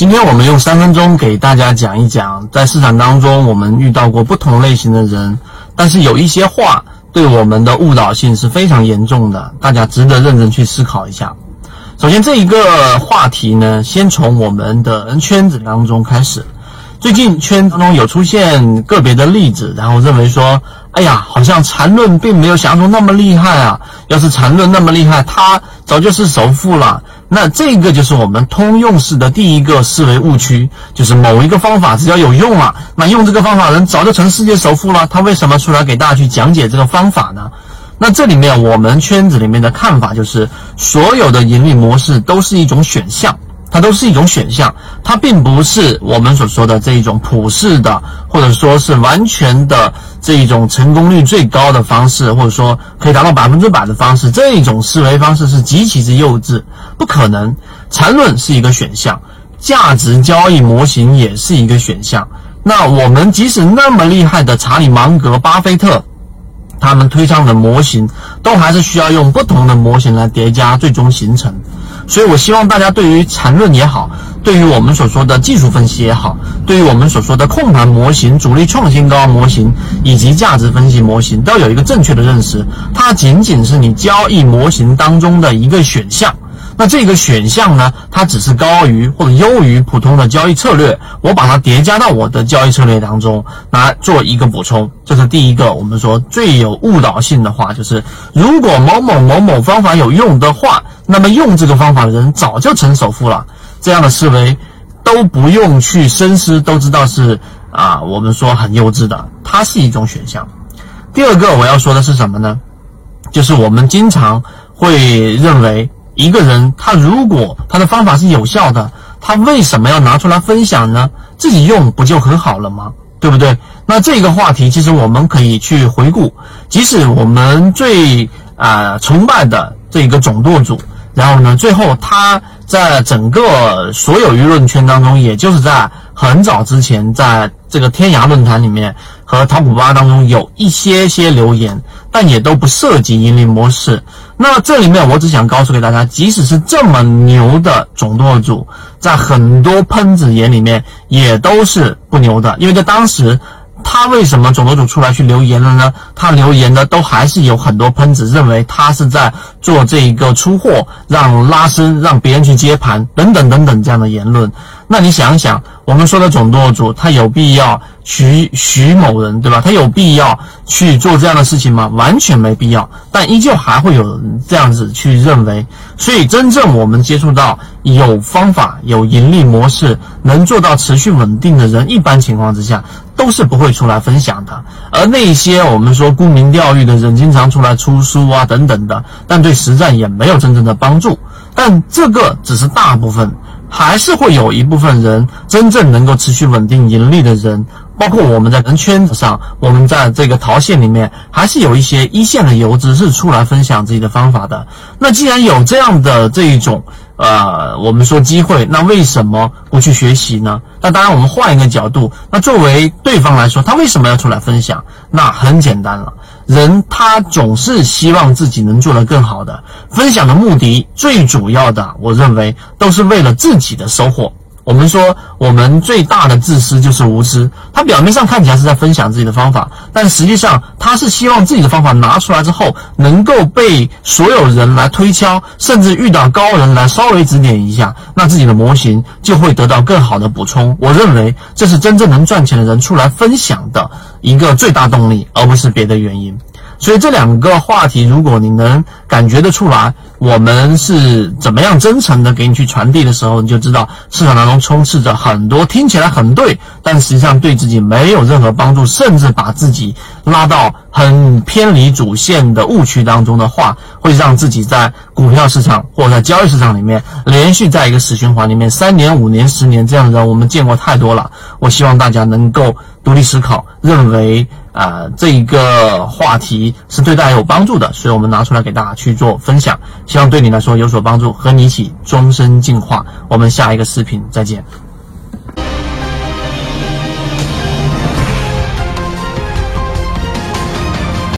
今天我们用三分钟给大家讲一讲，在市场当中我们遇到过不同类型的人，但是有一些话对我们的误导性是非常严重的，大家值得认真去思考一下。首先，这一个话题呢，先从我们的圈子当中开始。最近圈当中有出现个别的例子，然后认为说，哎呀，好像缠论并没有想象中那么厉害啊！要是缠论那么厉害，他早就是首富了。那这个就是我们通用式的第一个思维误区，就是某一个方法只要有用了，那用这个方法人早就成世界首富了。他为什么出来给大家去讲解这个方法呢？那这里面我们圈子里面的看法就是，所有的盈利模式都是一种选项。都是一种选项，它并不是我们所说的这一种普世的，或者说是完全的这一种成功率最高的方式，或者说可以达到百分之百的方式。这一种思维方式是极其之幼稚，不可能。缠论是一个选项，价值交易模型也是一个选项。那我们即使那么厉害的查理芒格、巴菲特，他们推上的模型，都还是需要用不同的模型来叠加，最终形成。所以，我希望大家对于缠论也好，对于我们所说的技术分析也好，对于我们所说的控盘模型、主力创新高模型以及价值分析模型，都有一个正确的认识。它仅仅是你交易模型当中的一个选项。那这个选项呢，它只是高于或者优于普通的交易策略，我把它叠加到我的交易策略当中来做一个补充。这是第一个，我们说最有误导性的话，就是如果某某某某方法有用的话，那么用这个方法的人早就成首富了。这样的思维都不用去深思，都知道是啊，我们说很幼稚的。它是一种选项。第二个我要说的是什么呢？就是我们经常会认为。一个人，他如果他的方法是有效的，他为什么要拿出来分享呢？自己用不就很好了吗？对不对？那这个话题其实我们可以去回顾，即使我们最啊崇拜的这个总舵主，然后呢，最后他在整个所有舆论圈当中，也就是在很早之前，在这个天涯论坛里面和淘股吧当中有一些些留言，但也都不涉及盈利模式。那这里面我只想告诉给大家，即使是这么牛的总舵主，在很多喷子眼里面也都是不牛的，因为在当时，他为什么总舵主出来去留言了呢？他留言的都还是有很多喷子认为他是在做这一个出货，让拉升，让别人去接盘等等等等这样的言论。那你想想，我们说的总舵主，他有必要？徐徐某人，对吧？他有必要去做这样的事情吗？完全没必要。但依旧还会有人这样子去认为。所以，真正我们接触到有方法、有盈利模式、能做到持续稳定的人，一般情况之下都是不会出来分享的。而那些我们说沽名钓誉的人，经常出来出书啊等等的，但对实战也没有真正的帮助。但这个只是大部分，还是会有一部分人真正能够持续稳定盈利的人。包括我们在人圈子上，我们在这个淘线里面，还是有一些一线的游资是出来分享自己的方法的。那既然有这样的这一种，呃，我们说机会，那为什么不去学习呢？那当然，我们换一个角度，那作为对方来说，他为什么要出来分享？那很简单了，人他总是希望自己能做得更好的，分享的目的最主要的，我认为都是为了自己的收获。我们说，我们最大的自私就是无知。他表面上看起来是在分享自己的方法，但实际上他是希望自己的方法拿出来之后，能够被所有人来推敲，甚至遇到高人来稍微指点一下，那自己的模型就会得到更好的补充。我认为这是真正能赚钱的人出来分享的一个最大动力，而不是别的原因。所以这两个话题，如果你能感觉得出来，我们是怎么样真诚的给你去传递的时候，你就知道市场当中充斥着很多听起来很对，但实际上对自己没有任何帮助，甚至把自己拉到很偏离主线的误区当中的话，会让自己在股票市场或者在交易市场里面连续在一个死循环里面三年、五年、十年这样的人，我们见过太多了。我希望大家能够独立思考，认为。啊，这一个话题是对大家有帮助的，所以我们拿出来给大家去做分享，希望对你来说有所帮助，和你一起终身进化。我们下一个视频再见。